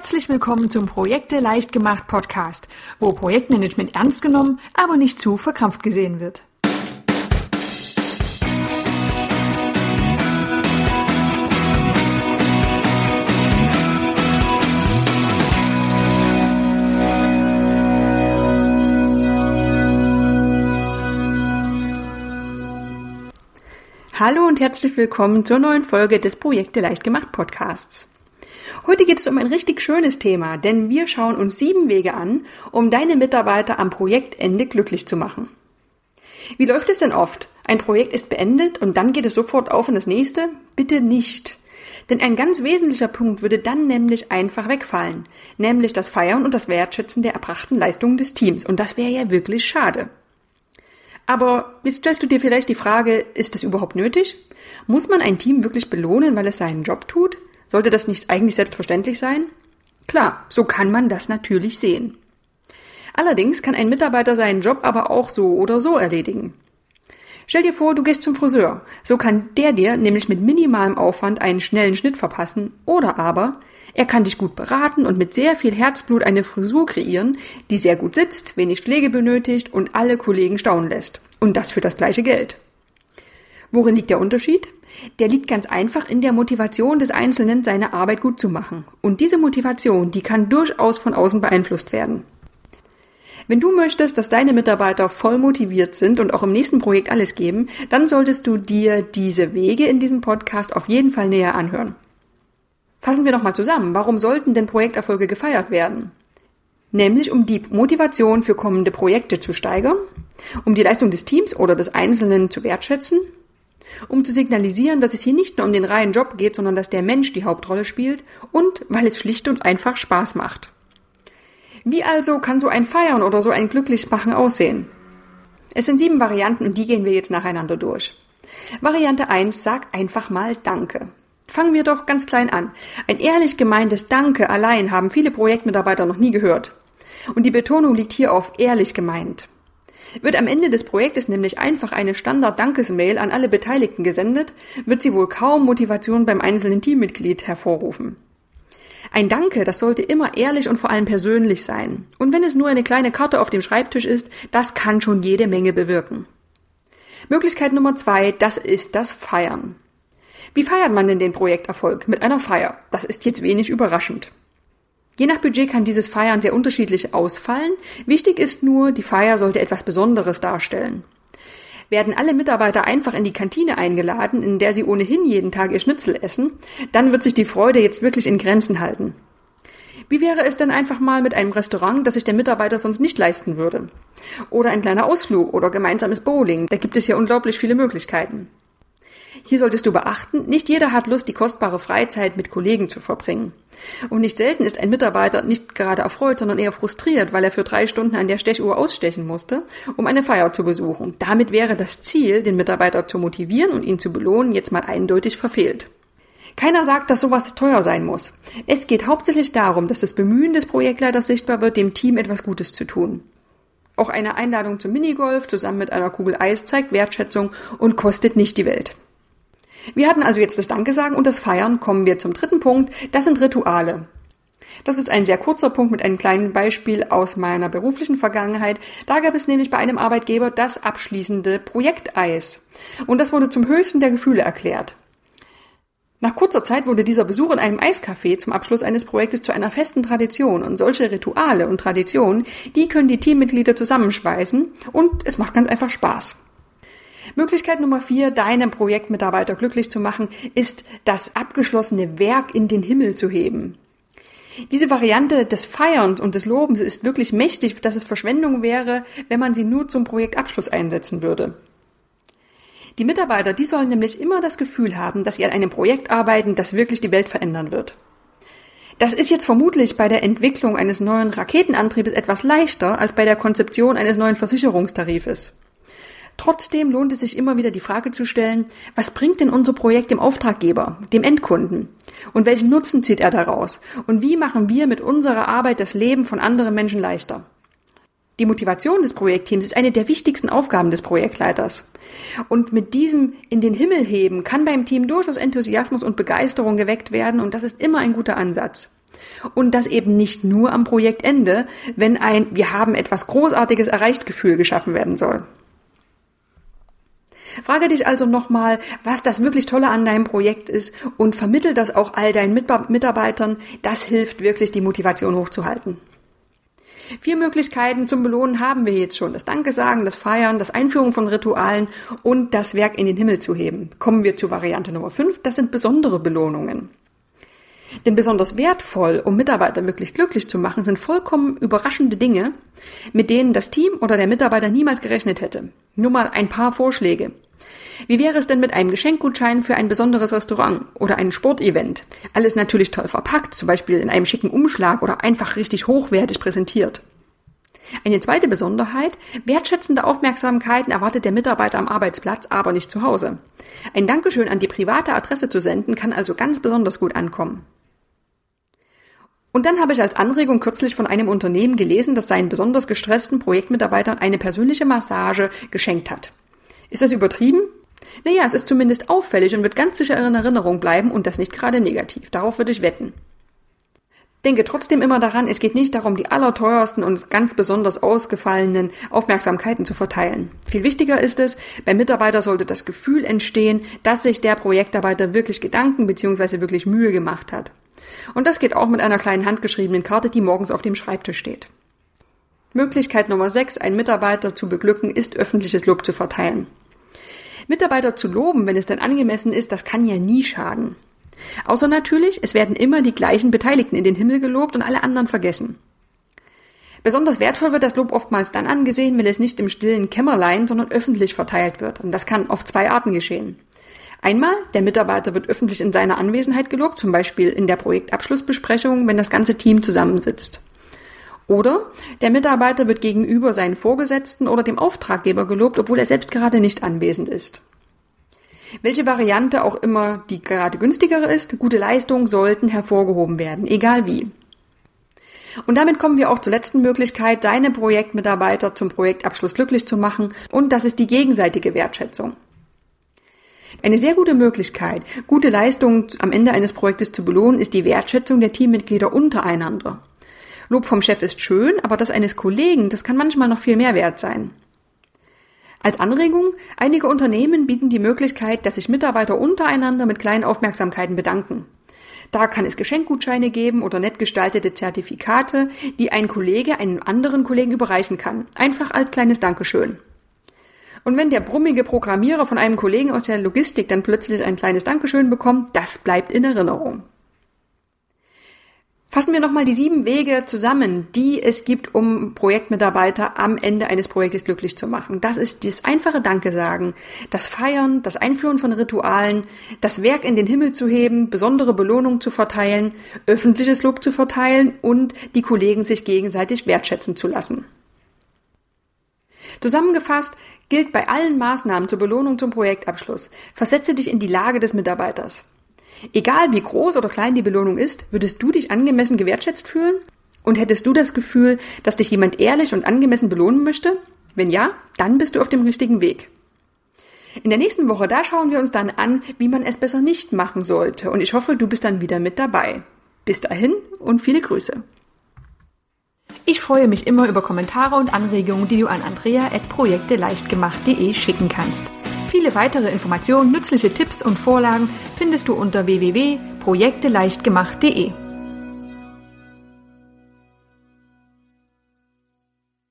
Herzlich willkommen zum Projekte leicht gemacht Podcast, wo Projektmanagement ernst genommen, aber nicht zu verkrampft gesehen wird. Hallo und herzlich willkommen zur neuen Folge des Projekte leicht gemacht Podcasts. Heute geht es um ein richtig schönes Thema, denn wir schauen uns sieben Wege an, um deine Mitarbeiter am Projektende glücklich zu machen. Wie läuft es denn oft? Ein Projekt ist beendet und dann geht es sofort auf in das nächste? Bitte nicht. Denn ein ganz wesentlicher Punkt würde dann nämlich einfach wegfallen, nämlich das Feiern und das Wertschätzen der erbrachten Leistungen des Teams. Und das wäre ja wirklich schade. Aber wie stellst du dir vielleicht die Frage, ist das überhaupt nötig? Muss man ein Team wirklich belohnen, weil es seinen Job tut? Sollte das nicht eigentlich selbstverständlich sein? Klar, so kann man das natürlich sehen. Allerdings kann ein Mitarbeiter seinen Job aber auch so oder so erledigen. Stell dir vor, du gehst zum Friseur. So kann der dir nämlich mit minimalem Aufwand einen schnellen Schnitt verpassen oder aber er kann dich gut beraten und mit sehr viel Herzblut eine Frisur kreieren, die sehr gut sitzt, wenig Pflege benötigt und alle Kollegen staunen lässt. Und das für das gleiche Geld. Worin liegt der Unterschied? Der liegt ganz einfach in der Motivation des Einzelnen, seine Arbeit gut zu machen. Und diese Motivation, die kann durchaus von außen beeinflusst werden. Wenn du möchtest, dass deine Mitarbeiter voll motiviert sind und auch im nächsten Projekt alles geben, dann solltest du dir diese Wege in diesem Podcast auf jeden Fall näher anhören. Fassen wir nochmal zusammen. Warum sollten denn Projekterfolge gefeiert werden? Nämlich um die Motivation für kommende Projekte zu steigern, um die Leistung des Teams oder des Einzelnen zu wertschätzen um zu signalisieren, dass es hier nicht nur um den reinen Job geht, sondern dass der Mensch die Hauptrolle spielt und weil es schlicht und einfach Spaß macht. Wie also kann so ein Feiern oder so ein Glücklichmachen aussehen? Es sind sieben Varianten und die gehen wir jetzt nacheinander durch. Variante 1, sag einfach mal Danke. Fangen wir doch ganz klein an. Ein ehrlich gemeintes Danke allein haben viele Projektmitarbeiter noch nie gehört. Und die Betonung liegt hier auf ehrlich gemeint. Wird am Ende des Projektes nämlich einfach eine Standard-Dankesmail an alle Beteiligten gesendet, wird sie wohl kaum Motivation beim einzelnen Teammitglied hervorrufen. Ein Danke, das sollte immer ehrlich und vor allem persönlich sein. Und wenn es nur eine kleine Karte auf dem Schreibtisch ist, das kann schon jede Menge bewirken. Möglichkeit Nummer zwei, das ist das Feiern. Wie feiert man denn den Projekterfolg? Mit einer Feier. Das ist jetzt wenig überraschend. Je nach Budget kann dieses Feiern sehr unterschiedlich ausfallen. Wichtig ist nur, die Feier sollte etwas Besonderes darstellen. Werden alle Mitarbeiter einfach in die Kantine eingeladen, in der sie ohnehin jeden Tag ihr Schnitzel essen, dann wird sich die Freude jetzt wirklich in Grenzen halten. Wie wäre es denn einfach mal mit einem Restaurant, das sich der Mitarbeiter sonst nicht leisten würde? Oder ein kleiner Ausflug oder gemeinsames Bowling. Da gibt es ja unglaublich viele Möglichkeiten. Hier solltest du beachten, nicht jeder hat Lust, die kostbare Freizeit mit Kollegen zu verbringen. Und nicht selten ist ein Mitarbeiter nicht gerade erfreut, sondern eher frustriert, weil er für drei Stunden an der Stechuhr ausstechen musste, um eine Feier zu besuchen. Damit wäre das Ziel, den Mitarbeiter zu motivieren und ihn zu belohnen, jetzt mal eindeutig verfehlt. Keiner sagt, dass sowas teuer sein muss. Es geht hauptsächlich darum, dass das Bemühen des Projektleiters sichtbar wird, dem Team etwas Gutes zu tun. Auch eine Einladung zum Minigolf zusammen mit einer Kugel Eis zeigt Wertschätzung und kostet nicht die Welt. Wir hatten also jetzt das Danke sagen und das Feiern. Kommen wir zum dritten Punkt. Das sind Rituale. Das ist ein sehr kurzer Punkt mit einem kleinen Beispiel aus meiner beruflichen Vergangenheit. Da gab es nämlich bei einem Arbeitgeber das abschließende Projekteis. Und das wurde zum höchsten der Gefühle erklärt. Nach kurzer Zeit wurde dieser Besuch in einem Eiscafé zum Abschluss eines Projektes zu einer festen Tradition. Und solche Rituale und Traditionen, die können die Teammitglieder zusammenschweißen und es macht ganz einfach Spaß. Möglichkeit Nummer vier, deinem Projektmitarbeiter glücklich zu machen, ist das abgeschlossene Werk in den Himmel zu heben. Diese Variante des Feierns und des Lobens ist wirklich mächtig, dass es Verschwendung wäre, wenn man sie nur zum Projektabschluss einsetzen würde. Die Mitarbeiter, die sollen nämlich immer das Gefühl haben, dass sie an einem Projekt arbeiten, das wirklich die Welt verändern wird. Das ist jetzt vermutlich bei der Entwicklung eines neuen Raketenantriebes etwas leichter als bei der Konzeption eines neuen Versicherungstarifes. Trotzdem lohnt es sich immer wieder die Frage zu stellen, was bringt denn unser Projekt dem Auftraggeber, dem Endkunden? Und welchen Nutzen zieht er daraus? Und wie machen wir mit unserer Arbeit das Leben von anderen Menschen leichter? Die Motivation des Projektteams ist eine der wichtigsten Aufgaben des Projektleiters. Und mit diesem in den Himmel heben kann beim Team durchaus Enthusiasmus und Begeisterung geweckt werden und das ist immer ein guter Ansatz. Und das eben nicht nur am Projektende, wenn ein Wir haben etwas Großartiges erreicht Gefühl geschaffen werden soll. Frage dich also nochmal, was das wirklich Tolle an deinem Projekt ist und vermittel das auch all deinen Mitarbeitern. Das hilft wirklich, die Motivation hochzuhalten. Vier Möglichkeiten zum Belohnen haben wir jetzt schon. Das Danke sagen, das Feiern, das Einführen von Ritualen und das Werk in den Himmel zu heben. Kommen wir zu Variante Nummer fünf. Das sind besondere Belohnungen. Denn besonders wertvoll, um Mitarbeiter wirklich glücklich zu machen, sind vollkommen überraschende Dinge, mit denen das Team oder der Mitarbeiter niemals gerechnet hätte. Nur mal ein paar Vorschläge. Wie wäre es denn mit einem Geschenkgutschein für ein besonderes Restaurant oder ein Sportevent? Alles natürlich toll verpackt, zum Beispiel in einem schicken Umschlag oder einfach richtig hochwertig präsentiert. Eine zweite Besonderheit, wertschätzende Aufmerksamkeiten erwartet der Mitarbeiter am Arbeitsplatz, aber nicht zu Hause. Ein Dankeschön an die private Adresse zu senden, kann also ganz besonders gut ankommen. Und dann habe ich als Anregung kürzlich von einem Unternehmen gelesen, das seinen besonders gestressten Projektmitarbeitern eine persönliche Massage geschenkt hat. Ist das übertrieben? Naja, es ist zumindest auffällig und wird ganz sicher in Erinnerung bleiben und das nicht gerade negativ. Darauf würde ich wetten. Denke trotzdem immer daran, es geht nicht darum, die allerteuersten und ganz besonders ausgefallenen Aufmerksamkeiten zu verteilen. Viel wichtiger ist es, beim Mitarbeiter sollte das Gefühl entstehen, dass sich der Projektarbeiter wirklich Gedanken bzw. wirklich Mühe gemacht hat. Und das geht auch mit einer kleinen handgeschriebenen Karte, die morgens auf dem Schreibtisch steht. Möglichkeit Nummer 6, einen Mitarbeiter zu beglücken, ist öffentliches Lob zu verteilen. Mitarbeiter zu loben, wenn es denn angemessen ist, das kann ja nie schaden. Außer natürlich, es werden immer die gleichen Beteiligten in den Himmel gelobt und alle anderen vergessen. Besonders wertvoll wird das Lob oftmals dann angesehen, wenn es nicht im stillen Kämmerlein, sondern öffentlich verteilt wird. Und das kann auf zwei Arten geschehen. Einmal, der Mitarbeiter wird öffentlich in seiner Anwesenheit gelobt, zum Beispiel in der Projektabschlussbesprechung, wenn das ganze Team zusammensitzt. Oder der Mitarbeiter wird gegenüber seinen Vorgesetzten oder dem Auftraggeber gelobt, obwohl er selbst gerade nicht anwesend ist. Welche Variante auch immer die gerade günstigere ist, gute Leistungen sollten hervorgehoben werden, egal wie. Und damit kommen wir auch zur letzten Möglichkeit, deine Projektmitarbeiter zum Projektabschluss glücklich zu machen, und das ist die gegenseitige Wertschätzung. Eine sehr gute Möglichkeit, gute Leistungen am Ende eines Projektes zu belohnen, ist die Wertschätzung der Teammitglieder untereinander. Lob vom Chef ist schön, aber das eines Kollegen, das kann manchmal noch viel mehr wert sein. Als Anregung, einige Unternehmen bieten die Möglichkeit, dass sich Mitarbeiter untereinander mit kleinen Aufmerksamkeiten bedanken. Da kann es Geschenkgutscheine geben oder nett gestaltete Zertifikate, die ein Kollege einem anderen Kollegen überreichen kann. Einfach als kleines Dankeschön. Und wenn der brummige Programmierer von einem Kollegen aus der Logistik dann plötzlich ein kleines Dankeschön bekommt, das bleibt in Erinnerung. Fassen wir nochmal die sieben Wege zusammen, die es gibt, um Projektmitarbeiter am Ende eines Projektes glücklich zu machen. Das ist das einfache Danke sagen, das Feiern, das Einführen von Ritualen, das Werk in den Himmel zu heben, besondere Belohnung zu verteilen, öffentliches Lob zu verteilen und die Kollegen sich gegenseitig wertschätzen zu lassen. Zusammengefasst gilt bei allen Maßnahmen zur Belohnung zum Projektabschluss. Versetze dich in die Lage des Mitarbeiters. Egal wie groß oder klein die Belohnung ist, würdest du dich angemessen gewertschätzt fühlen? Und hättest du das Gefühl, dass dich jemand ehrlich und angemessen belohnen möchte? Wenn ja, dann bist du auf dem richtigen Weg. In der nächsten Woche, da schauen wir uns dann an, wie man es besser nicht machen sollte. Und ich hoffe, du bist dann wieder mit dabei. Bis dahin und viele Grüße. Ich freue mich immer über Kommentare und Anregungen, die du an andrea.projekteleichtgemacht.de schicken kannst. Viele weitere Informationen, nützliche Tipps und Vorlagen findest du unter www.projekteleichtgemacht.de.